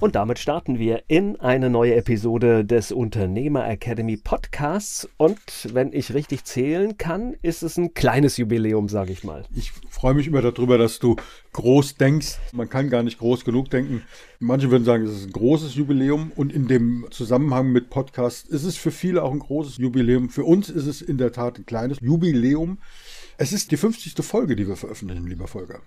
Und damit starten wir in eine neue Episode des Unternehmer Academy Podcasts. Und wenn ich richtig zählen kann, ist es ein kleines Jubiläum, sage ich mal. Ich freue mich immer darüber, dass du groß denkst. Man kann gar nicht groß genug denken. Manche würden sagen, es ist ein großes Jubiläum. Und in dem Zusammenhang mit Podcast ist es für viele auch ein großes Jubiläum. Für uns ist es in der Tat ein kleines Jubiläum. Es ist die 50. Folge, die wir veröffentlichen, lieber Folger.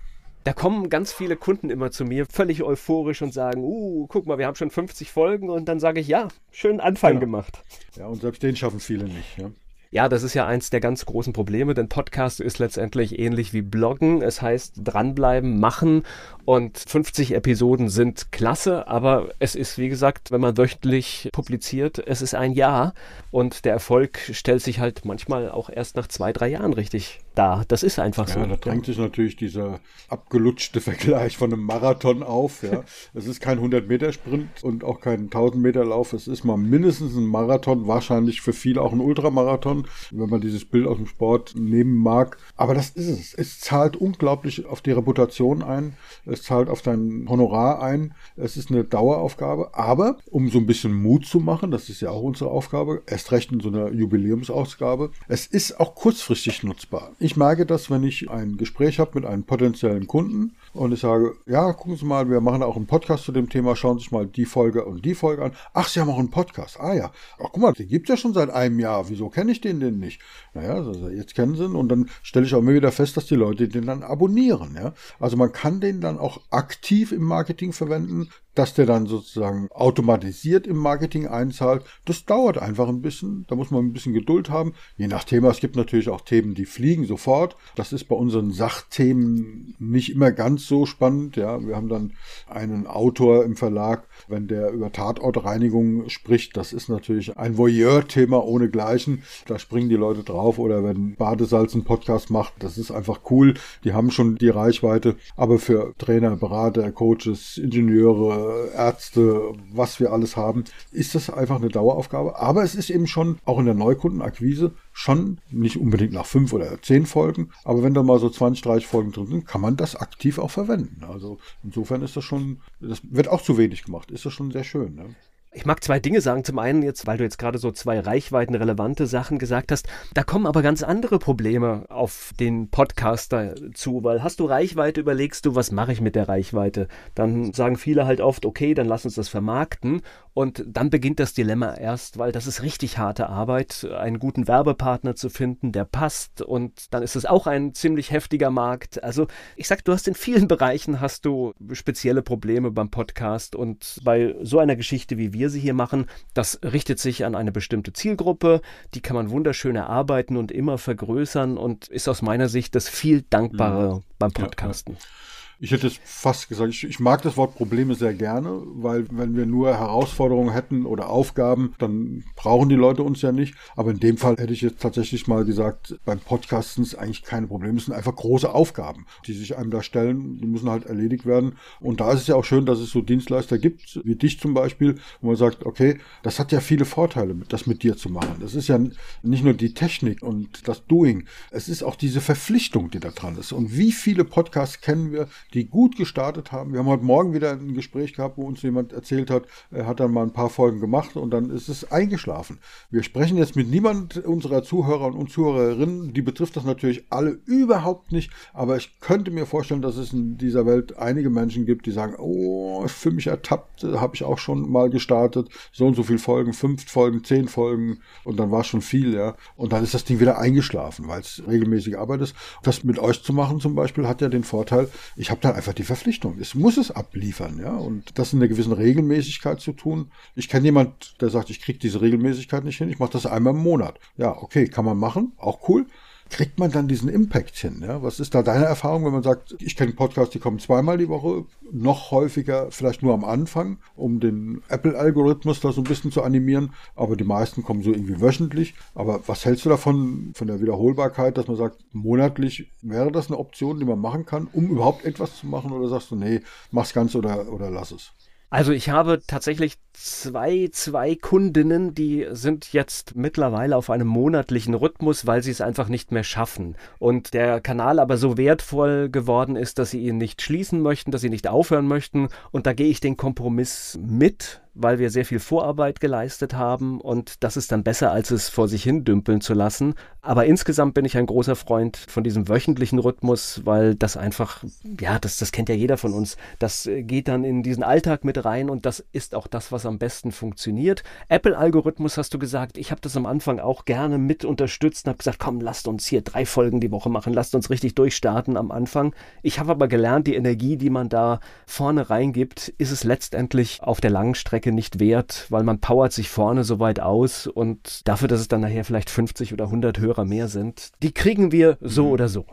Da kommen ganz viele Kunden immer zu mir, völlig euphorisch und sagen, uh, guck mal, wir haben schon 50 Folgen und dann sage ich, ja, schönen Anfang genau. gemacht. Ja, und selbst den schaffen viele nicht. Ja. Ja, das ist ja eins der ganz großen Probleme, denn Podcast ist letztendlich ähnlich wie Bloggen. Es heißt dranbleiben, machen und 50 Episoden sind klasse, aber es ist, wie gesagt, wenn man wöchentlich publiziert, es ist ein Jahr und der Erfolg stellt sich halt manchmal auch erst nach zwei, drei Jahren richtig dar. Das ist einfach ja, so. Da drängt sich natürlich dieser abgelutschte Vergleich von einem Marathon auf. Ja. es ist kein 100-Meter-Sprint und auch kein 1000-Meter-Lauf. Es ist mal mindestens ein Marathon, wahrscheinlich für viele auch ein Ultramarathon wenn man dieses Bild aus dem Sport nehmen mag. Aber das ist es. Es zahlt unglaublich auf die Reputation ein. Es zahlt auf dein Honorar ein. Es ist eine Daueraufgabe. Aber um so ein bisschen Mut zu machen, das ist ja auch unsere Aufgabe, erst recht in so einer Jubiläumsausgabe, es ist auch kurzfristig nutzbar. Ich merke das, wenn ich ein Gespräch habe mit einem potenziellen Kunden und ich sage, ja, gucken Sie mal, wir machen auch einen Podcast zu dem Thema, schauen Sie sich mal die Folge und die Folge an. Ach, Sie haben auch einen Podcast. Ah ja. Ach, guck mal, den gibt es ja schon seit einem Jahr. Wieso kenne ich den denn nicht? Naja, also jetzt kennen Sie ihn und dann stelle ich auch immer wieder fest, dass die Leute den dann abonnieren. Ja? Also man kann den dann auch aktiv im Marketing verwenden dass der dann sozusagen automatisiert im Marketing einzahlt. Das dauert einfach ein bisschen. Da muss man ein bisschen Geduld haben. Je nach Thema. Es gibt natürlich auch Themen, die fliegen sofort. Das ist bei unseren Sachthemen nicht immer ganz so spannend. Ja, wir haben dann einen Autor im Verlag, wenn der über Tatortreinigung spricht. Das ist natürlich ein Voyeur-Thema ohnegleichen. Da springen die Leute drauf. Oder wenn Badesalz einen Podcast macht, das ist einfach cool. Die haben schon die Reichweite. Aber für Trainer, Berater, Coaches, Ingenieure, Ärzte, was wir alles haben, ist das einfach eine Daueraufgabe. Aber es ist eben schon auch in der Neukundenakquise schon nicht unbedingt nach fünf oder zehn Folgen, aber wenn da mal so 20, 30 Folgen drin sind, kann man das aktiv auch verwenden. Also insofern ist das schon, das wird auch zu wenig gemacht, ist das schon sehr schön. Ne? Ich mag zwei Dinge sagen. Zum einen jetzt, weil du jetzt gerade so zwei reichweitenrelevante Sachen gesagt hast. Da kommen aber ganz andere Probleme auf den Podcaster zu, weil hast du Reichweite, überlegst du, was mache ich mit der Reichweite? Dann sagen viele halt oft, okay, dann lass uns das vermarkten. Und dann beginnt das Dilemma erst, weil das ist richtig harte Arbeit, einen guten Werbepartner zu finden, der passt. Und dann ist es auch ein ziemlich heftiger Markt. Also ich sag, du hast in vielen Bereichen hast du spezielle Probleme beim Podcast und bei so einer Geschichte wie wir sie hier machen, das richtet sich an eine bestimmte Zielgruppe, die kann man wunderschön erarbeiten und immer vergrößern und ist aus meiner Sicht das viel dankbare mhm. beim Podcasten. Ja, ja. Ich hätte es fast gesagt, ich, ich, mag das Wort Probleme sehr gerne, weil wenn wir nur Herausforderungen hätten oder Aufgaben, dann brauchen die Leute uns ja nicht. Aber in dem Fall hätte ich jetzt tatsächlich mal gesagt, beim Podcasten ist eigentlich keine Probleme. Es sind einfach große Aufgaben, die sich einem da stellen. Die müssen halt erledigt werden. Und da ist es ja auch schön, dass es so Dienstleister gibt, wie dich zum Beispiel, wo man sagt, okay, das hat ja viele Vorteile, das mit dir zu machen. Das ist ja nicht nur die Technik und das Doing. Es ist auch diese Verpflichtung, die da dran ist. Und wie viele Podcasts kennen wir, die gut gestartet haben. Wir haben heute Morgen wieder ein Gespräch gehabt, wo uns jemand erzählt hat, er hat dann mal ein paar Folgen gemacht und dann ist es eingeschlafen. Wir sprechen jetzt mit niemand unserer Zuhörer und Zuhörerinnen, die betrifft das natürlich alle überhaupt nicht, aber ich könnte mir vorstellen, dass es in dieser Welt einige Menschen gibt, die sagen, oh, fühle mich ertappt, habe ich auch schon mal gestartet, so und so viele Folgen, fünf Folgen, zehn Folgen und dann war es schon viel, ja. Und dann ist das Ding wieder eingeschlafen, weil es regelmäßige Arbeit ist. Das mit euch zu machen zum Beispiel hat ja den Vorteil, ich habe habe dann einfach die Verpflichtung. Es muss es abliefern, ja. Und das in einer gewissen Regelmäßigkeit zu tun. Ich kenne jemand, der sagt, ich kriege diese Regelmäßigkeit nicht hin, ich mache das einmal im Monat. Ja, okay, kann man machen, auch cool kriegt man dann diesen Impact hin? Ja? Was ist da deine Erfahrung, wenn man sagt, ich kenne Podcasts, die kommen zweimal die Woche, noch häufiger, vielleicht nur am Anfang, um den Apple-Algorithmus da so ein bisschen zu animieren, aber die meisten kommen so irgendwie wöchentlich. Aber was hältst du davon, von der Wiederholbarkeit, dass man sagt, monatlich wäre das eine Option, die man machen kann, um überhaupt etwas zu machen? Oder sagst du, nee, mach's ganz oder, oder lass es? Also ich habe tatsächlich zwei, zwei Kundinnen, die sind jetzt mittlerweile auf einem monatlichen Rhythmus, weil sie es einfach nicht mehr schaffen. Und der Kanal aber so wertvoll geworden ist, dass sie ihn nicht schließen möchten, dass sie nicht aufhören möchten. Und da gehe ich den Kompromiss mit weil wir sehr viel Vorarbeit geleistet haben und das ist dann besser, als es vor sich hin dümpeln zu lassen. Aber insgesamt bin ich ein großer Freund von diesem wöchentlichen Rhythmus, weil das einfach, ja, das, das kennt ja jeder von uns. Das äh, geht dann in diesen Alltag mit rein und das ist auch das, was am besten funktioniert. Apple-Algorithmus hast du gesagt, ich habe das am Anfang auch gerne mit unterstützt und habe gesagt, komm, lasst uns hier drei Folgen die Woche machen, lasst uns richtig durchstarten am Anfang. Ich habe aber gelernt, die Energie, die man da vorne reingibt, ist es letztendlich auf der langen Strecke Strecke nicht wert, weil man powert sich vorne so weit aus und dafür, dass es dann nachher vielleicht 50 oder 100 Hörer mehr sind, die kriegen wir so mhm. oder so.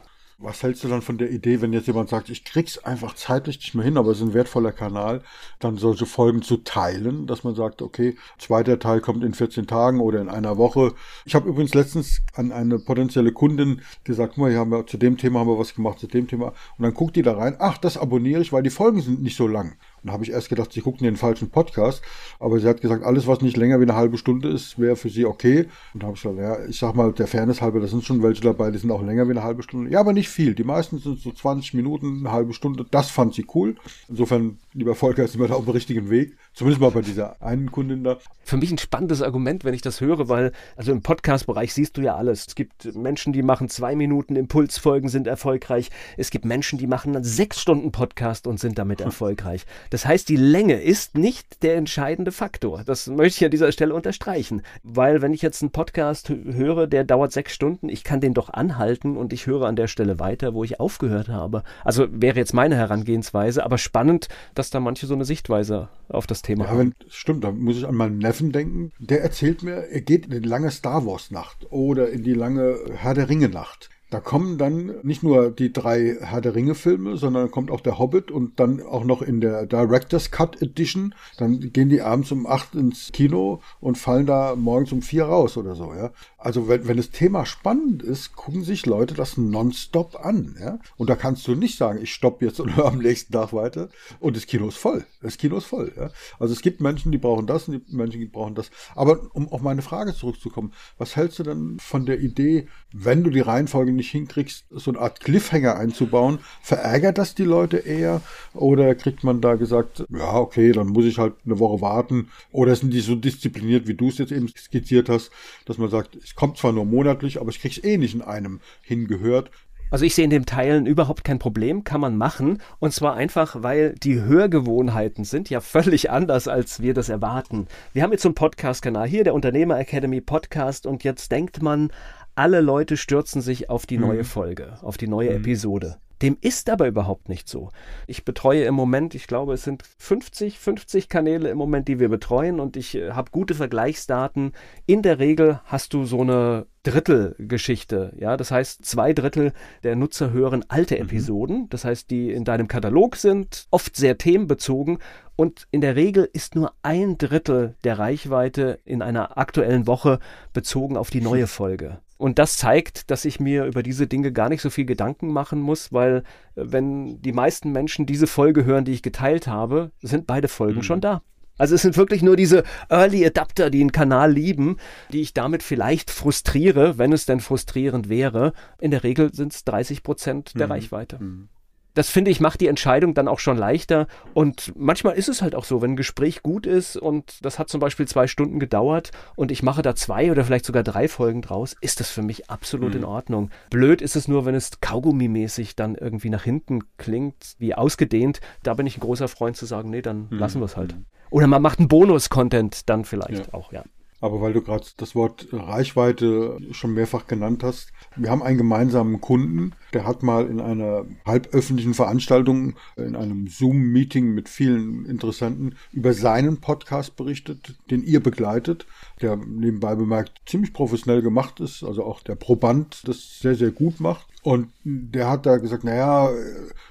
Was hältst du dann von der Idee, wenn jetzt jemand sagt, ich krieg's einfach zeitlich nicht mehr hin, aber es ist ein wertvoller Kanal, dann solche Folgen zu teilen, dass man sagt, okay, zweiter Teil kommt in 14 Tagen oder in einer Woche. Ich habe übrigens letztens an eine potenzielle Kundin gesagt, guck mal, hier haben wir, zu dem Thema haben wir was gemacht, zu dem Thema. Und dann guckt die da rein, ach, das abonniere ich, weil die Folgen sind nicht so lang. Und da habe ich erst gedacht, sie gucken den falschen Podcast. Aber sie hat gesagt, alles, was nicht länger wie eine halbe Stunde ist, wäre für sie okay. Und da habe ich gesagt, ja, ich sag mal, der Fairness halber, da sind schon welche dabei, die sind auch länger wie eine halbe Stunde. Ja, aber nicht viel. Die meisten sind so 20 Minuten, eine halbe Stunde. Das fand sie cool. Insofern, lieber Volker, sind wir da auf dem richtigen Weg. Zumindest mal bei dieser einen Kundin da. Für mich ein spannendes Argument, wenn ich das höre, weil, also im Podcast-Bereich siehst du ja alles. Es gibt Menschen, die machen zwei Minuten Impulsfolgen, sind erfolgreich. Es gibt Menschen, die machen einen sechs Stunden Podcast und sind damit erfolgreich. Das heißt, die Länge ist nicht der entscheidende Faktor. Das möchte ich an dieser Stelle unterstreichen. Weil, wenn ich jetzt einen Podcast höre, der dauert sechs Stunden, ich kann den doch anhalten und ich höre an der Stelle weiter, wo ich aufgehört habe. Also wäre jetzt meine Herangehensweise, aber spannend, dass da manche so eine Sichtweise auf das Thema ja, wenn, stimmt, da muss ich an meinen Neffen denken. Der erzählt mir, er geht in die lange Star Wars Nacht oder in die lange Herr der Ringe Nacht. Da kommen dann nicht nur die drei Herr der Ringe Filme, sondern kommt auch der Hobbit und dann auch noch in der Director's Cut Edition. Dann gehen die abends um acht ins Kino und fallen da morgens um vier raus oder so, ja. Also wenn, wenn das Thema spannend ist, gucken sich Leute das nonstop an, ja. Und da kannst du nicht sagen, ich stopp jetzt und höre am nächsten Tag weiter und das Kino ist voll. Das Kino ist voll, ja. Also es gibt Menschen, die brauchen das und die Menschen, die brauchen das. Aber um auf meine Frage zurückzukommen, was hältst du denn von der Idee, wenn du die Reihenfolge nicht hinkriegst, so eine Art Cliffhanger einzubauen, verärgert das die Leute eher? Oder kriegt man da gesagt, ja, okay, dann muss ich halt eine Woche warten? Oder sind die so diszipliniert, wie du es jetzt eben skizziert hast, dass man sagt, es kommt zwar nur monatlich, aber ich krieg's eh nicht in einem hingehört. Also ich sehe in dem Teilen überhaupt kein Problem, kann man machen. Und zwar einfach, weil die Hörgewohnheiten sind ja völlig anders, als wir das erwarten. Wir haben jetzt so einen Podcast-Kanal hier, der Unternehmer Academy Podcast, und jetzt denkt man, alle Leute stürzen sich auf die neue mhm. Folge, auf die neue mhm. Episode. Dem ist aber überhaupt nicht so. Ich betreue im Moment, ich glaube, es sind 50, 50 Kanäle im Moment, die wir betreuen und ich äh, habe gute Vergleichsdaten. In der Regel hast du so eine Drittelgeschichte. Ja, das heißt, zwei Drittel der Nutzer hören alte mhm. Episoden. Das heißt, die in deinem Katalog sind, oft sehr themenbezogen. Und in der Regel ist nur ein Drittel der Reichweite in einer aktuellen Woche bezogen auf die neue Folge. Und das zeigt, dass ich mir über diese Dinge gar nicht so viel Gedanken machen muss, weil äh, wenn die meisten Menschen diese Folge hören, die ich geteilt habe, sind beide Folgen mhm. schon da. Also es sind wirklich nur diese Early Adapter, die einen Kanal lieben, die ich damit vielleicht frustriere, wenn es denn frustrierend wäre. In der Regel sind es 30 Prozent der mhm. Reichweite. Mhm das finde ich macht die Entscheidung dann auch schon leichter. Und manchmal ist es halt auch so, wenn ein Gespräch gut ist und das hat zum Beispiel zwei Stunden gedauert und ich mache da zwei oder vielleicht sogar drei Folgen draus, ist das für mich absolut mhm. in Ordnung. Blöd ist es nur, wenn es Kaugummi-mäßig dann irgendwie nach hinten klingt, wie ausgedehnt. Da bin ich ein großer Freund zu sagen, nee, dann mhm. lassen wir es halt. Oder man macht einen Bonus-Content dann vielleicht ja. auch, ja. Aber weil du gerade das Wort Reichweite schon mehrfach genannt hast, wir haben einen gemeinsamen Kunden, Der hat mal in einer halböffentlichen Veranstaltung, in einem Zoom-Meeting mit vielen Interessenten über seinen Podcast berichtet, den ihr begleitet, der nebenbei bemerkt ziemlich professionell gemacht ist, also auch der Proband das sehr, sehr gut macht. Und der hat da gesagt, naja,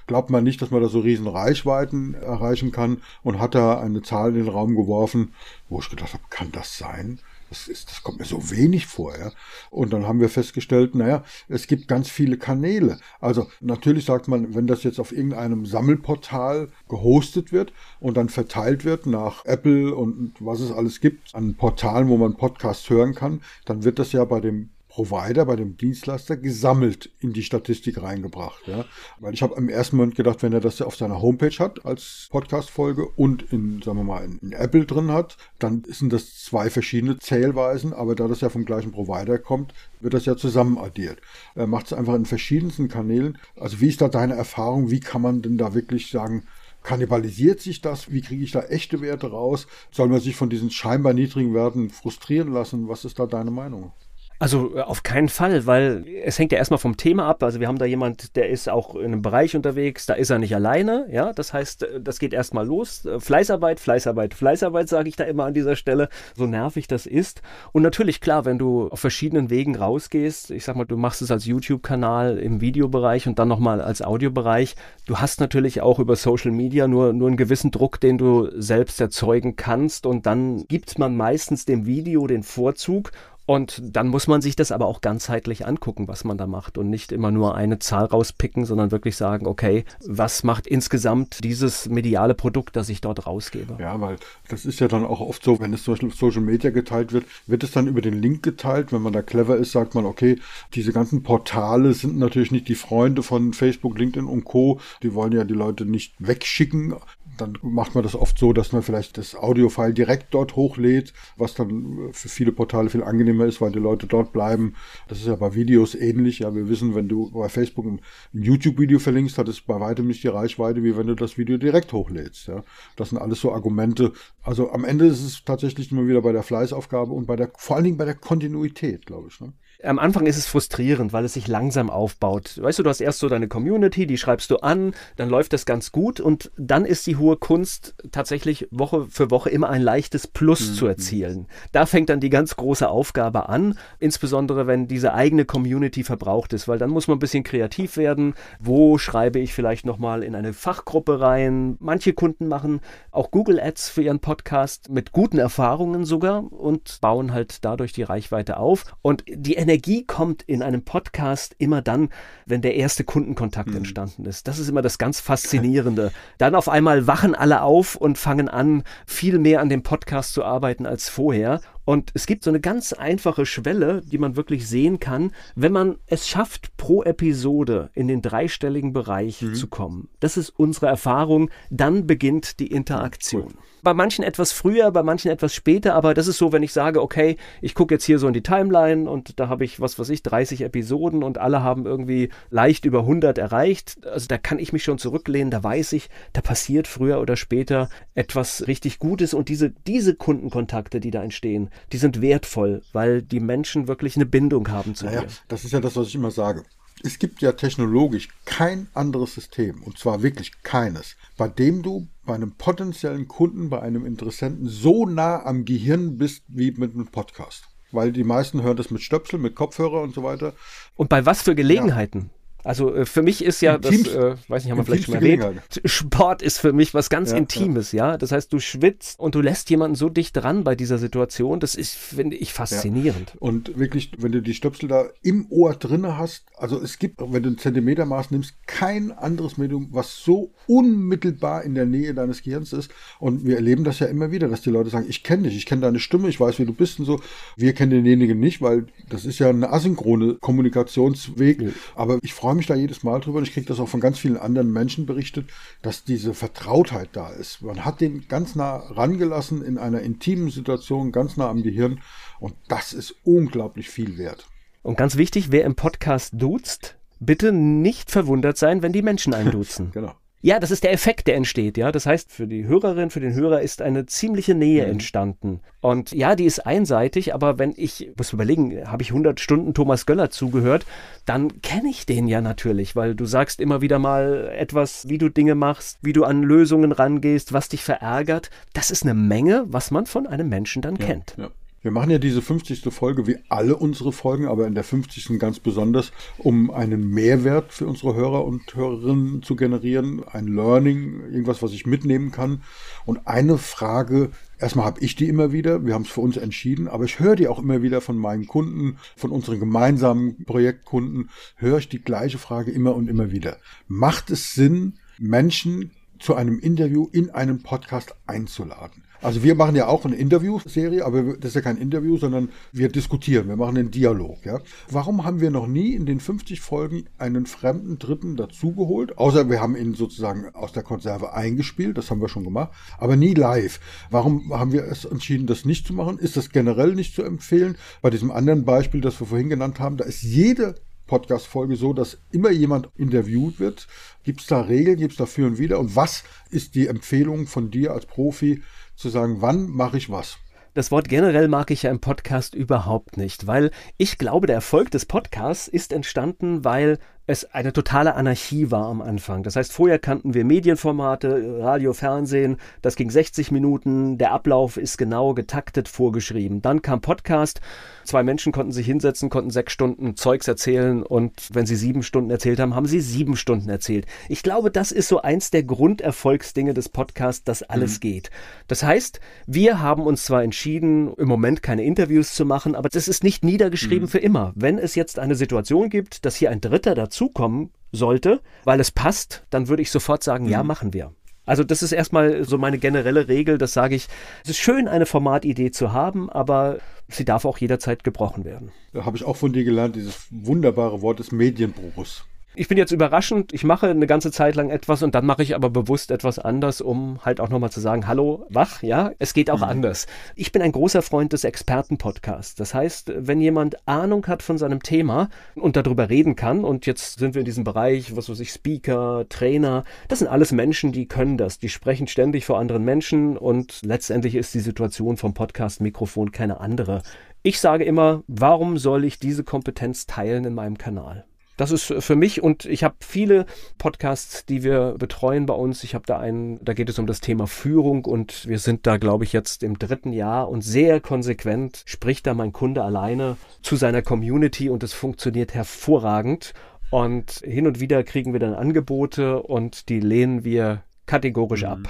glaubt man nicht, dass man da so riesen Reichweiten erreichen kann und hat da eine Zahl in den Raum geworfen, wo ich gedacht habe, kann das sein? Das, ist, das kommt mir so wenig vor. Ja? Und dann haben wir festgestellt, naja, es gibt ganz viele Kanäle. Also natürlich sagt man, wenn das jetzt auf irgendeinem Sammelportal gehostet wird und dann verteilt wird nach Apple und was es alles gibt an Portalen, wo man Podcasts hören kann, dann wird das ja bei dem Provider, bei dem Dienstleister gesammelt in die Statistik reingebracht. Ja? Weil ich habe im ersten Moment gedacht, wenn er das auf seiner Homepage hat als Podcast-Folge und in, sagen wir mal, in, Apple drin hat, dann sind das zwei verschiedene Zählweisen, aber da das ja vom gleichen Provider kommt, wird das ja zusammen addiert. Er macht es einfach in verschiedensten Kanälen. Also wie ist da deine Erfahrung? Wie kann man denn da wirklich sagen, Kannibalisiert sich das? Wie kriege ich da echte Werte raus? Soll man sich von diesen scheinbar niedrigen Werten frustrieren lassen? Was ist da deine Meinung? Also äh, auf keinen Fall, weil es hängt ja erstmal vom Thema ab. Also wir haben da jemand, der ist auch in einem Bereich unterwegs, da ist er nicht alleine. Ja, das heißt, äh, das geht erstmal los. Äh, Fleißarbeit, Fleißarbeit, Fleißarbeit, sage ich da immer an dieser Stelle, so nervig das ist. Und natürlich, klar, wenn du auf verschiedenen Wegen rausgehst, ich sag mal, du machst es als YouTube-Kanal im Videobereich und dann nochmal als Audiobereich, du hast natürlich auch über Social Media nur, nur einen gewissen Druck, den du selbst erzeugen kannst. Und dann gibt man meistens dem Video den Vorzug und dann muss man sich das aber auch ganzheitlich angucken, was man da macht und nicht immer nur eine Zahl rauspicken, sondern wirklich sagen, okay, was macht insgesamt dieses mediale Produkt, das ich dort rausgebe? Ja, weil das ist ja dann auch oft so, wenn es zum Beispiel auf Social Media geteilt wird, wird es dann über den Link geteilt. Wenn man da clever ist, sagt man, okay, diese ganzen Portale sind natürlich nicht die Freunde von Facebook, LinkedIn und Co. Die wollen ja die Leute nicht wegschicken dann macht man das oft so, dass man vielleicht das Audiofile direkt dort hochlädt, was dann für viele Portale viel angenehmer ist, weil die Leute dort bleiben. Das ist ja bei Videos ähnlich. Ja, wir wissen, wenn du bei Facebook ein YouTube-Video verlinkst, hat es bei weitem nicht die Reichweite, wie wenn du das Video direkt hochlädst. Ja, das sind alles so Argumente. Also am Ende ist es tatsächlich immer wieder bei der Fleißaufgabe und bei der, vor allen Dingen bei der Kontinuität, glaube ich. Ne? Am Anfang ist es frustrierend, weil es sich langsam aufbaut. Weißt du, du hast erst so deine Community, die schreibst du an, dann läuft das ganz gut und dann ist die hohe Kunst tatsächlich Woche für Woche immer ein leichtes Plus mhm. zu erzielen. Da fängt dann die ganz große Aufgabe an, insbesondere wenn diese eigene Community verbraucht ist, weil dann muss man ein bisschen kreativ werden. Wo schreibe ich vielleicht nochmal in eine Fachgruppe rein? Manche Kunden machen auch Google Ads für ihren Podcast mit guten Erfahrungen sogar und bauen halt dadurch die Reichweite auf. Und die Energie kommt in einem Podcast immer dann, wenn der erste Kundenkontakt mhm. entstanden ist. Das ist immer das ganz Faszinierende. Dann auf einmal wachen alle auf und fangen an, viel mehr an dem Podcast zu arbeiten als vorher. Und es gibt so eine ganz einfache Schwelle, die man wirklich sehen kann, wenn man es schafft, pro Episode in den dreistelligen Bereich mhm. zu kommen. Das ist unsere Erfahrung. Dann beginnt die Interaktion. Cool. Bei manchen etwas früher, bei manchen etwas später, aber das ist so, wenn ich sage, okay, ich gucke jetzt hier so in die Timeline und da habe ich, was weiß ich, 30 Episoden und alle haben irgendwie leicht über 100 erreicht. Also da kann ich mich schon zurücklehnen, da weiß ich, da passiert früher oder später etwas richtig Gutes und diese, diese Kundenkontakte, die da entstehen, die sind wertvoll, weil die Menschen wirklich eine Bindung haben zu naja, dir. Das ist ja das, was ich immer sage. Es gibt ja technologisch kein anderes System, und zwar wirklich keines, bei dem du bei einem potenziellen Kunden, bei einem Interessenten so nah am Gehirn bist wie mit einem Podcast. Weil die meisten hören das mit Stöpsel, mit Kopfhörer und so weiter. Und bei was für Gelegenheiten? Ja. Also äh, für mich ist ja das, äh, weiß nicht, haben wir vielleicht schon mal erwähnt, Sport ist für mich was ganz ja, Intimes, ja. ja. Das heißt, du schwitzt und du lässt jemanden so dicht dran bei dieser Situation. Das ist, finde ich, faszinierend. Ja. Und wirklich, wenn du die Stöpsel da im Ohr drinne hast, also es gibt, wenn du ein Zentimetermaß nimmst, kein anderes Medium, was so unmittelbar in der Nähe deines Gehirns ist. Und wir erleben das ja immer wieder, dass die Leute sagen, ich kenne dich, ich kenne deine Stimme, ich weiß, wie du bist und so. Wir kennen denjenigen nicht, weil das ist ja eine asynchrone Kommunikationsweg. Aber ich freue freue mich da jedes Mal drüber und ich kriege das auch von ganz vielen anderen Menschen berichtet, dass diese Vertrautheit da ist. Man hat den ganz nah rangelassen in einer intimen Situation, ganz nah am Gehirn und das ist unglaublich viel wert. Und ganz wichtig, wer im Podcast duzt, bitte nicht verwundert sein, wenn die Menschen einen duzen. genau. Ja, das ist der Effekt, der entsteht, ja. Das heißt, für die Hörerin, für den Hörer ist eine ziemliche Nähe mhm. entstanden. Und ja, die ist einseitig, aber wenn ich, muss überlegen, habe ich 100 Stunden Thomas Göller zugehört, dann kenne ich den ja natürlich, weil du sagst immer wieder mal etwas, wie du Dinge machst, wie du an Lösungen rangehst, was dich verärgert. Das ist eine Menge, was man von einem Menschen dann ja, kennt. Ja. Wir machen ja diese 50. Folge wie alle unsere Folgen, aber in der 50. ganz besonders, um einen Mehrwert für unsere Hörer und Hörerinnen zu generieren, ein Learning, irgendwas, was ich mitnehmen kann. Und eine Frage, erstmal habe ich die immer wieder, wir haben es für uns entschieden, aber ich höre die auch immer wieder von meinen Kunden, von unseren gemeinsamen Projektkunden, höre ich die gleiche Frage immer und immer wieder. Macht es Sinn, Menschen zu einem Interview in einen Podcast einzuladen? Also wir machen ja auch eine Interviewserie, aber das ist ja kein Interview, sondern wir diskutieren, wir machen einen Dialog. Ja? Warum haben wir noch nie in den 50 Folgen einen fremden Dritten dazugeholt? Außer wir haben ihn sozusagen aus der Konserve eingespielt, das haben wir schon gemacht, aber nie live. Warum haben wir es entschieden, das nicht zu machen? Ist das generell nicht zu empfehlen? Bei diesem anderen Beispiel, das wir vorhin genannt haben, da ist jede Podcast-Folge so, dass immer jemand interviewt wird. Gibt es da Regeln, gibt es da und wieder? Und was ist die Empfehlung von dir als Profi, zu sagen, wann mache ich was. Das Wort generell mag ich ja im Podcast überhaupt nicht, weil ich glaube, der Erfolg des Podcasts ist entstanden, weil es eine totale Anarchie war am Anfang. Das heißt, vorher kannten wir Medienformate, Radio, Fernsehen, das ging 60 Minuten, der Ablauf ist genau getaktet vorgeschrieben. Dann kam Podcast, zwei Menschen konnten sich hinsetzen, konnten sechs Stunden Zeugs erzählen und wenn sie sieben Stunden erzählt haben, haben sie sieben Stunden erzählt. Ich glaube, das ist so eins der Grunderfolgsdinge des Podcasts, dass alles mhm. geht. Das heißt, wir haben uns zwar entschieden, im Moment keine Interviews zu machen, aber das ist nicht niedergeschrieben mhm. für immer. Wenn es jetzt eine Situation gibt, dass hier ein Dritter dazu dazukommen sollte, weil es passt, dann würde ich sofort sagen, mhm. ja, machen wir. Also das ist erstmal so meine generelle Regel, das sage ich. Es ist schön, eine Formatidee zu haben, aber sie darf auch jederzeit gebrochen werden. Da habe ich auch von dir gelernt, dieses wunderbare Wort des Medienbruchs ich bin jetzt überraschend, ich mache eine ganze Zeit lang etwas und dann mache ich aber bewusst etwas anders, um halt auch nochmal zu sagen, hallo, wach, ja, es geht auch mhm. anders. Ich bin ein großer Freund des Expertenpodcasts. Das heißt, wenn jemand Ahnung hat von seinem Thema und darüber reden kann, und jetzt sind wir in diesem Bereich, was weiß ich, Speaker, Trainer, das sind alles Menschen, die können das, die sprechen ständig vor anderen Menschen und letztendlich ist die Situation vom Podcast-Mikrofon keine andere. Ich sage immer, warum soll ich diese Kompetenz teilen in meinem Kanal? Das ist für mich und ich habe viele Podcasts, die wir betreuen bei uns. Ich habe da einen, da geht es um das Thema Führung und wir sind da, glaube ich, jetzt im dritten Jahr und sehr konsequent spricht da mein Kunde alleine zu seiner Community und es funktioniert hervorragend. Und hin und wieder kriegen wir dann Angebote und die lehnen wir kategorisch mhm. ab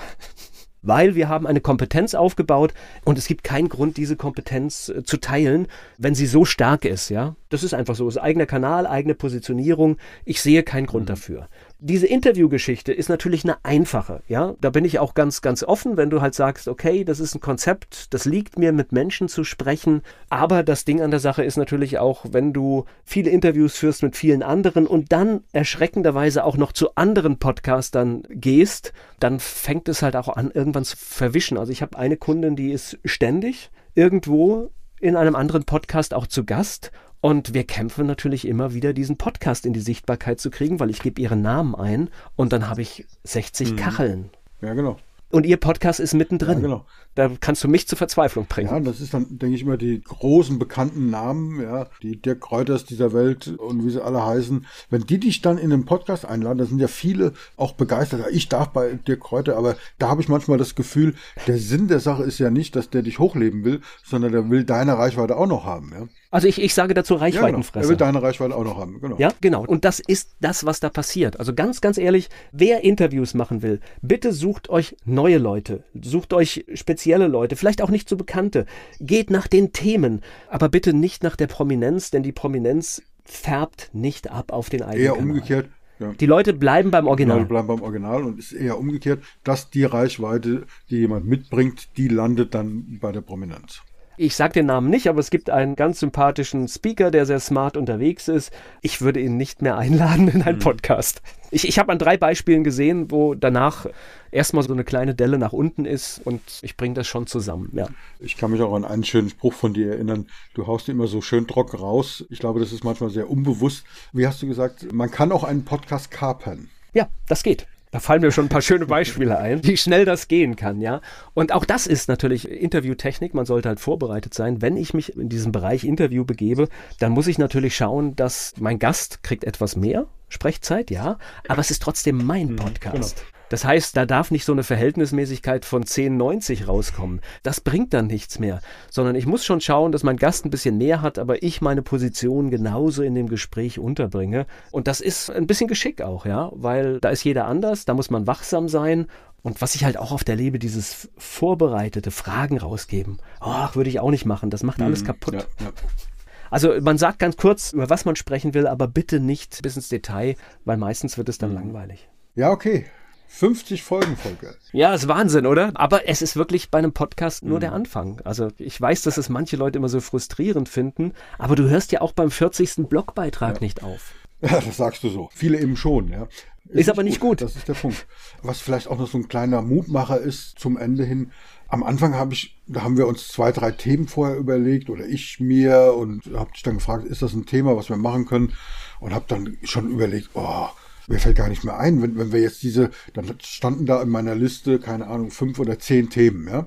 weil wir haben eine Kompetenz aufgebaut und es gibt keinen Grund, diese Kompetenz äh, zu teilen, wenn sie so stark ist, ja. Das ist einfach so. Es ist eigener Kanal, eigene Positionierung. Ich sehe keinen Grund mhm. dafür. Diese Interviewgeschichte ist natürlich eine einfache, ja. Da bin ich auch ganz, ganz offen, wenn du halt sagst, okay, das ist ein Konzept, das liegt mir, mit Menschen zu sprechen. Aber das Ding an der Sache ist natürlich auch, wenn du viele Interviews führst mit vielen anderen und dann erschreckenderweise auch noch zu anderen Podcastern gehst, dann fängt es halt auch an, irgendwann zu verwischen. Also ich habe eine Kundin, die ist ständig irgendwo in einem anderen Podcast auch zu Gast und wir kämpfen natürlich immer wieder, diesen Podcast in die Sichtbarkeit zu kriegen, weil ich gebe ihren Namen ein und dann habe ich 60 mhm. Kacheln. Ja, genau. Und ihr Podcast ist mittendrin. Ja, genau. Da kannst du mich zur Verzweiflung bringen. Ja, das ist dann, denke ich immer, die großen bekannten Namen, ja, die Dirk Kräuters dieser Welt und wie sie alle heißen. Wenn die dich dann in den Podcast einladen, da sind ja viele auch begeistert. Ich darf bei Dirk Kräuter, aber da habe ich manchmal das Gefühl, der Sinn der Sache ist ja nicht, dass der dich hochleben will, sondern der will deine Reichweite auch noch haben. Ja. Also ich, ich sage dazu Reichweitenfresse. Ja, genau. Er will deine Reichweite auch noch haben, genau. Ja, genau. Und das ist das, was da passiert. Also ganz, ganz ehrlich, wer Interviews machen will, bitte sucht euch neue Leute, sucht euch spezielle Leute, vielleicht auch nicht so bekannte. Geht nach den Themen, aber bitte nicht nach der Prominenz, denn die Prominenz färbt nicht ab auf den eigenen Eher Kanal. umgekehrt, ja. Die Leute bleiben beim Original. Die bleiben beim Original und es ist eher umgekehrt, dass die Reichweite, die jemand mitbringt, die landet dann bei der Prominenz. Ich sage den Namen nicht, aber es gibt einen ganz sympathischen Speaker, der sehr smart unterwegs ist. Ich würde ihn nicht mehr einladen in einen mhm. Podcast. Ich, ich habe an drei Beispielen gesehen, wo danach erstmal so eine kleine Delle nach unten ist und ich bringe das schon zusammen. Ja. Ich kann mich auch an einen schönen Spruch von dir erinnern. Du haust immer so schön trocken raus. Ich glaube, das ist manchmal sehr unbewusst. Wie hast du gesagt, man kann auch einen Podcast kapern. Ja, das geht. Da fallen mir schon ein paar schöne Beispiele ein, wie schnell das gehen kann, ja. Und auch das ist natürlich Interviewtechnik. Man sollte halt vorbereitet sein. Wenn ich mich in diesen Bereich Interview begebe, dann muss ich natürlich schauen, dass mein Gast kriegt etwas mehr Sprechzeit, ja, aber es ist trotzdem mein mhm, Podcast. Genau. Das heißt, da darf nicht so eine Verhältnismäßigkeit von 10,90 rauskommen. Das bringt dann nichts mehr, sondern ich muss schon schauen, dass mein Gast ein bisschen mehr hat, aber ich meine Position genauso in dem Gespräch unterbringe. Und das ist ein bisschen Geschick auch, ja, weil da ist jeder anders, da muss man wachsam sein und was ich halt auch auf der lebe, dieses vorbereitete Fragen rausgeben. Ach, würde ich auch nicht machen. Das macht alles mhm, kaputt. Ja, ja. Also man sagt ganz kurz, über was man sprechen will, aber bitte nicht bis ins Detail, weil meistens wird es dann mhm. langweilig. Ja, okay. 50 Folgen Folge. Ja, ist Wahnsinn, oder? Aber es ist wirklich bei einem Podcast nur mhm. der Anfang. Also ich weiß, dass es manche Leute immer so frustrierend finden, aber du hörst ja auch beim 40. Blogbeitrag ja. nicht auf. Ja, das sagst du so. Viele eben schon, ja. Ist, ist aber nicht gut. gut. Das ist der Punkt. Was vielleicht auch noch so ein kleiner Mutmacher ist zum Ende hin. Am Anfang habe ich, da haben wir uns zwei, drei Themen vorher überlegt oder ich mir und habe dich dann gefragt, ist das ein Thema, was wir machen können? Und habe dann schon überlegt, oh, mir fällt gar nicht mehr ein, wenn, wenn wir jetzt diese, dann standen da in meiner Liste, keine Ahnung, fünf oder zehn Themen, ja.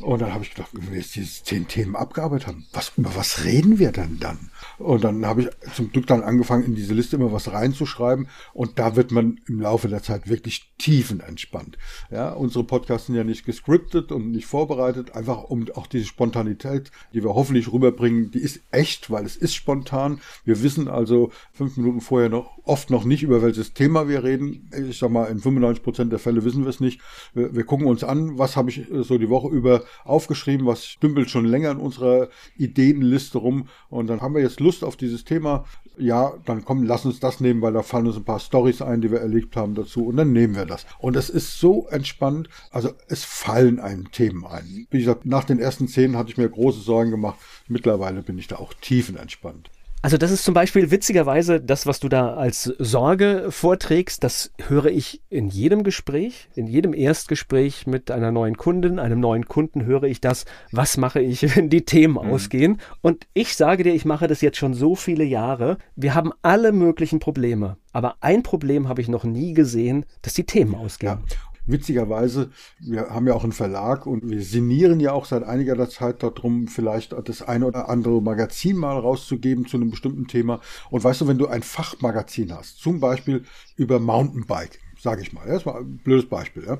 Und dann habe ich gedacht, wenn wir jetzt diese zehn Themen abgearbeitet haben, was, über was reden wir denn dann? Und dann habe ich zum Glück dann angefangen, in diese Liste immer was reinzuschreiben. Und da wird man im Laufe der Zeit wirklich tiefenentspannt. Ja, unsere Podcasts sind ja nicht gescriptet und nicht vorbereitet, einfach um auch diese Spontanität, die wir hoffentlich rüberbringen, die ist echt, weil es ist spontan. Wir wissen also fünf Minuten vorher noch oft noch nicht, über welches Thema wir reden. Ich sag mal, in 95 Prozent der Fälle wissen wir es nicht. Wir, wir gucken uns an, was habe ich so die Woche über aufgeschrieben, was stümpelt schon länger in unserer Ideenliste rum. Und dann haben wir jetzt Lust auf dieses Thema. Ja, dann komm, lass uns das nehmen, weil da fallen uns ein paar Stories ein, die wir erlebt haben dazu. Und dann nehmen wir das. Und es ist so entspannt. Also es fallen einem Themen ein. Wie gesagt, nach den ersten zehn hatte ich mir große Sorgen gemacht. Mittlerweile bin ich da auch tiefenentspannt. Also das ist zum Beispiel witzigerweise das, was du da als Sorge vorträgst, das höre ich in jedem Gespräch, in jedem Erstgespräch mit einer neuen Kundin, einem neuen Kunden höre ich das, was mache ich, wenn die Themen mhm. ausgehen. Und ich sage dir, ich mache das jetzt schon so viele Jahre. Wir haben alle möglichen Probleme. Aber ein Problem habe ich noch nie gesehen, dass die Themen ausgehen. Ja. Witzigerweise, wir haben ja auch einen Verlag und wir sinnieren ja auch seit einiger Zeit darum, vielleicht das eine oder andere Magazin mal rauszugeben zu einem bestimmten Thema. Und weißt du, wenn du ein Fachmagazin hast, zum Beispiel über Mountainbike, sage ich mal, ja, ein blödes Beispiel, ja,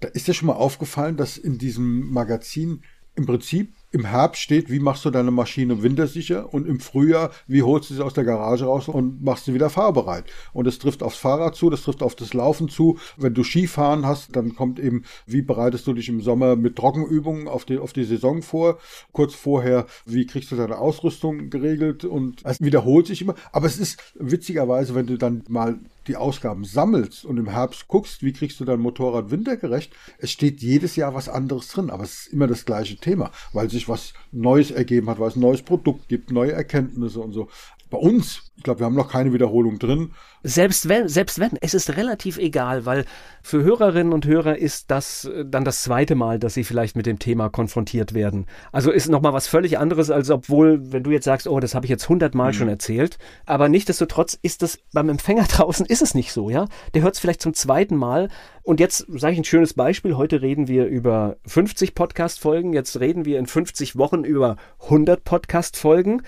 da ist dir schon mal aufgefallen, dass in diesem Magazin im Prinzip im Herbst steht, wie machst du deine Maschine wintersicher und im Frühjahr, wie holst du sie aus der Garage raus und machst sie wieder fahrbereit. Und das trifft aufs Fahrrad zu, das trifft auf das Laufen zu. Wenn du Skifahren hast, dann kommt eben, wie bereitest du dich im Sommer mit Trockenübungen auf die, auf die Saison vor. Kurz vorher, wie kriegst du deine Ausrüstung geregelt und es wiederholt sich immer. Aber es ist witzigerweise, wenn du dann mal die Ausgaben sammelst und im Herbst guckst, wie kriegst du dein Motorrad wintergerecht, es steht jedes Jahr was anderes drin, aber es ist immer das gleiche Thema, weil sich was Neues ergeben hat, weil es ein neues Produkt gibt, neue Erkenntnisse und so. Bei uns, ich glaube, wir haben noch keine Wiederholung drin. Selbst wenn, selbst wenn, es ist relativ egal, weil für Hörerinnen und Hörer ist das äh, dann das zweite Mal, dass sie vielleicht mit dem Thema konfrontiert werden. Also ist nochmal was völlig anderes, als obwohl, wenn du jetzt sagst, oh, das habe ich jetzt hundertmal mhm. schon erzählt. Aber nichtsdestotrotz ist das beim Empfänger draußen, ist es nicht so, ja? Der hört es vielleicht zum zweiten Mal. Und jetzt sage ich ein schönes Beispiel. Heute reden wir über 50 Podcast-Folgen. Jetzt reden wir in 50 Wochen über 100 Podcast-Folgen.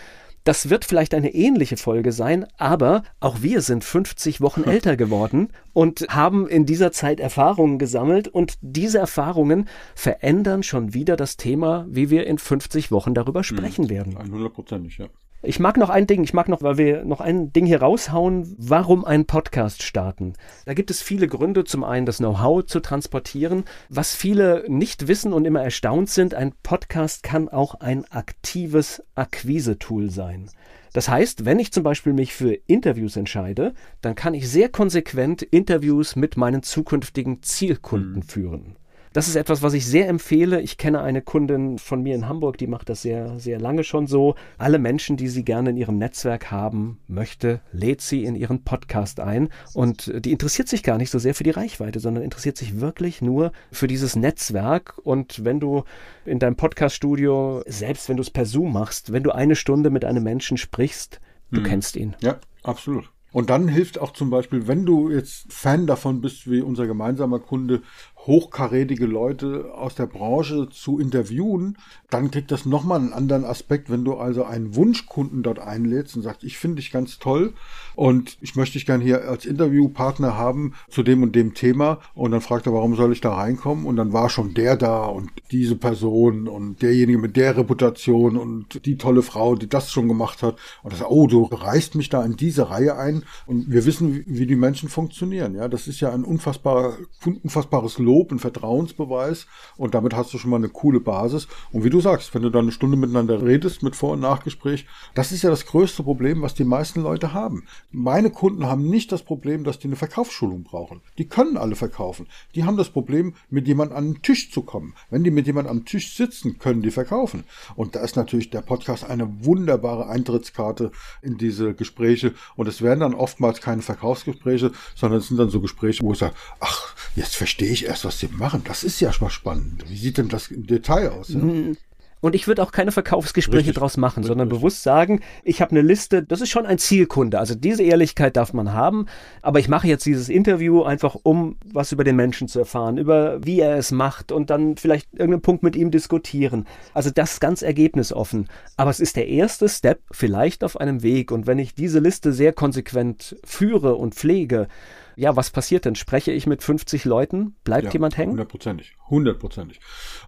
Das wird vielleicht eine ähnliche Folge sein, aber auch wir sind 50 Wochen älter geworden und haben in dieser Zeit Erfahrungen gesammelt und diese Erfahrungen verändern schon wieder das Thema, wie wir in 50 Wochen darüber sprechen mhm. werden. 100%, ja. Ich mag noch ein Ding, ich mag noch, weil wir noch ein Ding hier raushauen, warum einen Podcast starten. Da gibt es viele Gründe. Zum einen das Know-how zu transportieren. Was viele nicht wissen und immer erstaunt sind, ein Podcast kann auch ein aktives Akquise-Tool sein. Das heißt, wenn ich zum Beispiel mich für Interviews entscheide, dann kann ich sehr konsequent Interviews mit meinen zukünftigen Zielkunden mhm. führen. Das ist etwas, was ich sehr empfehle. Ich kenne eine Kundin von mir in Hamburg, die macht das sehr, sehr lange schon so. Alle Menschen, die sie gerne in ihrem Netzwerk haben möchte, lädt sie in ihren Podcast ein. Und die interessiert sich gar nicht so sehr für die Reichweite, sondern interessiert sich wirklich nur für dieses Netzwerk. Und wenn du in deinem Podcaststudio, selbst wenn du es per Zoom machst, wenn du eine Stunde mit einem Menschen sprichst, du hm. kennst ihn. Ja, absolut. Und dann hilft auch zum Beispiel, wenn du jetzt Fan davon bist, wie unser gemeinsamer Kunde hochkarätige Leute aus der Branche zu interviewen, dann kriegt das nochmal einen anderen Aspekt, wenn du also einen Wunschkunden dort einlädst und sagst, ich finde dich ganz toll und ich möchte dich gerne hier als Interviewpartner haben zu dem und dem Thema. Und dann fragt er, warum soll ich da reinkommen? Und dann war schon der da und diese Person und derjenige mit der Reputation und die tolle Frau, die das schon gemacht hat. Und das, oh, du reißt mich da in diese Reihe ein. Und wir wissen, wie die Menschen funktionieren, ja, das ist ja ein unfassbar, unfassbares Lob Lob, ein Vertrauensbeweis und damit hast du schon mal eine coole Basis. Und wie du sagst, wenn du dann eine Stunde miteinander redest mit Vor- und Nachgespräch, das ist ja das größte Problem, was die meisten Leute haben. Meine Kunden haben nicht das Problem, dass die eine Verkaufsschulung brauchen. Die können alle verkaufen. Die haben das Problem, mit jemand an den Tisch zu kommen. Wenn die mit jemand am Tisch sitzen, können die verkaufen. Und da ist natürlich der Podcast eine wunderbare Eintrittskarte in diese Gespräche. Und es werden dann oftmals keine Verkaufsgespräche, sondern es sind dann so Gespräche, wo ich sage, ach, jetzt verstehe ich erst, was sie machen, das ist ja schon spannend. Wie sieht denn das im Detail aus? Ja? Mhm. Und ich würde auch keine Verkaufsgespräche Richtig. draus machen, sondern Richtig. bewusst sagen, ich habe eine Liste, das ist schon ein Zielkunde. Also diese Ehrlichkeit darf man haben, aber ich mache jetzt dieses Interview einfach, um was über den Menschen zu erfahren, über wie er es macht und dann vielleicht irgendeinen Punkt mit ihm diskutieren. Also das ganz ergebnisoffen. Aber es ist der erste Step vielleicht auf einem Weg. Und wenn ich diese Liste sehr konsequent führe und pflege, ja, was passiert denn? Spreche ich mit 50 Leuten? Bleibt ja, jemand hängen? Hundertprozentig. Hundertprozentig.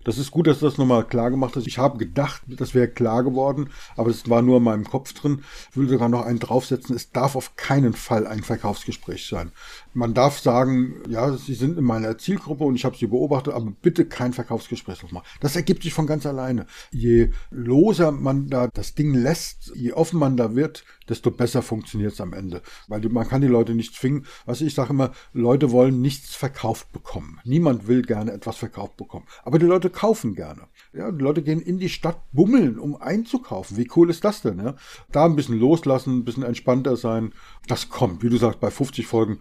Das ist gut, dass du das nochmal klar gemacht hast. Ich habe gedacht, das wäre klar geworden, aber es war nur in meinem Kopf drin. Ich will sogar noch einen draufsetzen. Es darf auf keinen Fall ein Verkaufsgespräch sein. Man darf sagen, ja, Sie sind in meiner Zielgruppe und ich habe Sie beobachtet, aber bitte kein Verkaufsgespräch nochmal. Das ergibt sich von ganz alleine. Je loser man da das Ding lässt, je offen man da wird, desto besser funktioniert es am Ende. Weil man kann die Leute nicht zwingen. Was ich sage immer, Leute wollen nichts verkauft bekommen. Niemand will gerne etwas verkauft bekommen. Aber die Leute kaufen gerne. Ja, die Leute gehen in die Stadt bummeln, um einzukaufen. Wie cool ist das denn? Ja? Da ein bisschen loslassen, ein bisschen entspannter sein. Das kommt. Wie du sagst, bei 50 Folgen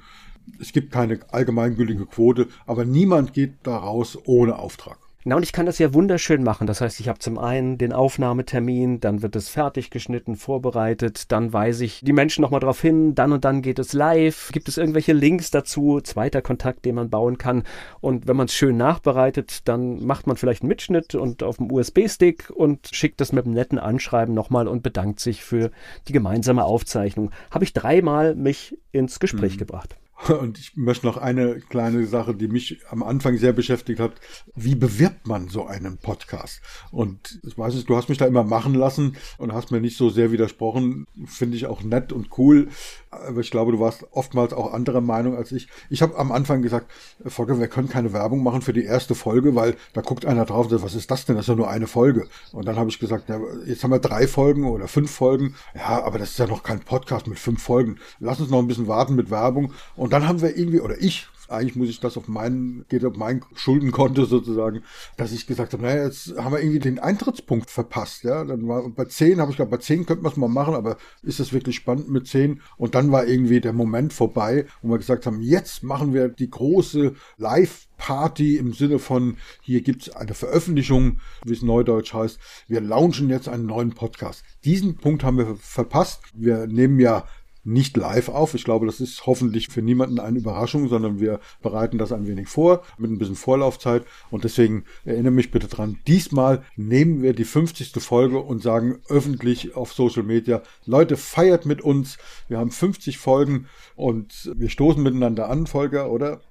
es gibt keine allgemeingültige Quote, aber niemand geht da raus ohne Auftrag. Na, und ich kann das ja wunderschön machen. Das heißt, ich habe zum einen den Aufnahmetermin, dann wird es fertig geschnitten, vorbereitet, dann weise ich die Menschen nochmal darauf hin, dann und dann geht es live. Gibt es irgendwelche Links dazu, zweiter Kontakt, den man bauen kann. Und wenn man es schön nachbereitet, dann macht man vielleicht einen Mitschnitt und auf dem USB-Stick und schickt das mit einem netten Anschreiben nochmal und bedankt sich für die gemeinsame Aufzeichnung. Habe ich dreimal mich ins Gespräch mhm. gebracht. Und ich möchte noch eine kleine Sache, die mich am Anfang sehr beschäftigt hat. Wie bewirbt man so einen Podcast? Und ich weiß nicht, du hast mich da immer machen lassen und hast mir nicht so sehr widersprochen. Finde ich auch nett und cool. Aber ich glaube, du warst oftmals auch anderer Meinung als ich. Ich habe am Anfang gesagt, Volker, wir können keine Werbung machen für die erste Folge, weil da guckt einer drauf und sagt, was ist das denn? Das ist ja nur eine Folge. Und dann habe ich gesagt, ja, jetzt haben wir drei Folgen oder fünf Folgen. Ja, aber das ist ja noch kein Podcast mit fünf Folgen. Lass uns noch ein bisschen warten mit Werbung. Und dann haben wir irgendwie, oder ich eigentlich muss ich das auf meinen, geht auf mein Schuldenkonto sozusagen, dass ich gesagt habe, naja, jetzt haben wir irgendwie den Eintrittspunkt verpasst, ja. Dann war bei 10, habe ich gedacht, bei 10 könnte man es mal machen, aber ist das wirklich spannend mit 10? Und dann war irgendwie der Moment vorbei, wo wir gesagt haben, jetzt machen wir die große Live- Party im Sinne von, hier gibt es eine Veröffentlichung, wie es neudeutsch heißt. Wir launchen jetzt einen neuen Podcast. Diesen Punkt haben wir verpasst. Wir nehmen ja nicht live auf. Ich glaube, das ist hoffentlich für niemanden eine Überraschung, sondern wir bereiten das ein wenig vor mit ein bisschen Vorlaufzeit. Und deswegen erinnere mich bitte dran, diesmal nehmen wir die 50. Folge und sagen öffentlich auf Social Media, Leute, feiert mit uns. Wir haben 50 Folgen und wir stoßen miteinander an, Folger, oder?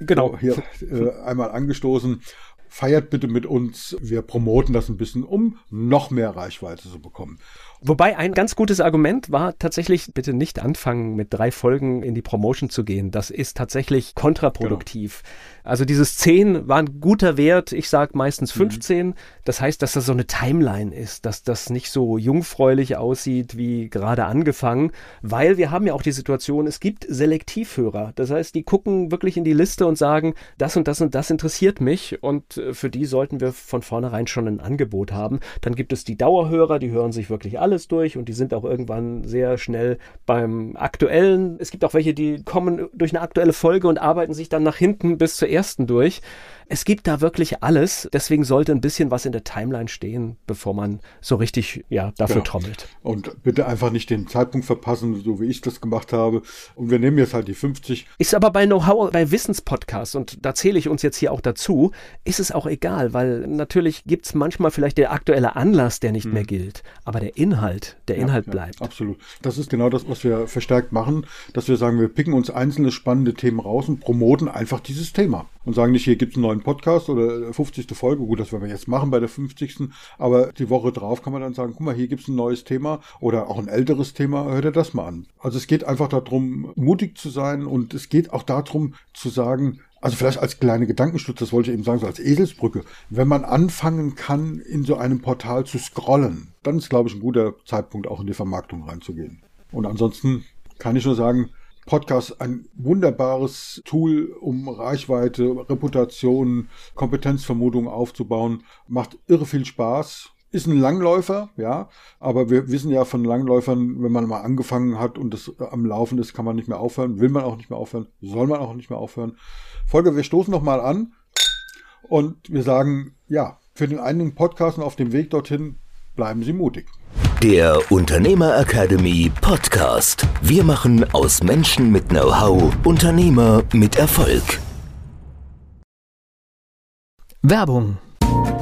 Genau. Hier äh, einmal angestoßen feiert bitte mit uns. Wir promoten das ein bisschen, um noch mehr Reichweite zu bekommen. Wobei ein ganz gutes Argument war tatsächlich, bitte nicht anfangen, mit drei Folgen in die Promotion zu gehen. Das ist tatsächlich kontraproduktiv. Genau. Also dieses 10 war ein guter Wert, ich sage meistens 15. Mhm. Das heißt, dass das so eine Timeline ist, dass das nicht so jungfräulich aussieht wie gerade angefangen, weil wir haben ja auch die Situation, es gibt Selektivhörer. Das heißt, die gucken wirklich in die Liste und sagen, das und das und das interessiert mich und äh, für die sollten wir von vornherein schon ein Angebot haben. Dann gibt es die Dauerhörer, die hören sich wirklich alle alles durch und die sind auch irgendwann sehr schnell beim aktuellen. Es gibt auch welche, die kommen durch eine aktuelle Folge und arbeiten sich dann nach hinten bis zur ersten durch. Es gibt da wirklich alles. Deswegen sollte ein bisschen was in der Timeline stehen, bevor man so richtig ja, dafür ja. trommelt. Und bitte einfach nicht den Zeitpunkt verpassen, so wie ich das gemacht habe. Und wir nehmen jetzt halt die 50. Ist aber bei Know-how, bei Wissenspodcasts, und da zähle ich uns jetzt hier auch dazu, ist es auch egal, weil natürlich gibt es manchmal vielleicht der aktuelle Anlass, der nicht hm. mehr gilt. Aber der Inhalt, der ja, Inhalt bleibt. Ja, absolut. Das ist genau das, was wir verstärkt machen, dass wir sagen, wir picken uns einzelne spannende Themen raus und promoten einfach dieses Thema. Und sagen nicht, hier gibt es einen neuen Podcast oder 50. Folge. Gut, das werden wir jetzt machen bei der 50. Aber die Woche drauf kann man dann sagen, guck mal, hier gibt es ein neues Thema oder auch ein älteres Thema, hört ihr das mal an. Also es geht einfach darum, mutig zu sein und es geht auch darum zu sagen, also vielleicht als kleine Gedankenstütze, das wollte ich eben sagen, so als Eselsbrücke. Wenn man anfangen kann, in so einem Portal zu scrollen, dann ist, glaube ich, ein guter Zeitpunkt, auch in die Vermarktung reinzugehen. Und ansonsten kann ich nur sagen, Podcast ein wunderbares Tool, um Reichweite, Reputation, Kompetenzvermutungen aufzubauen. Macht irre viel Spaß. Ist ein Langläufer, ja, aber wir wissen ja von Langläufern, wenn man mal angefangen hat und es am Laufen ist, kann man nicht mehr aufhören, will man auch nicht mehr aufhören, soll man auch nicht mehr aufhören. Folge, wir stoßen nochmal an und wir sagen, ja, für den einigen Podcast und auf dem Weg dorthin bleiben Sie mutig. Der Unternehmer Academy Podcast. Wir machen aus Menschen mit Know-how Unternehmer mit Erfolg. Werbung.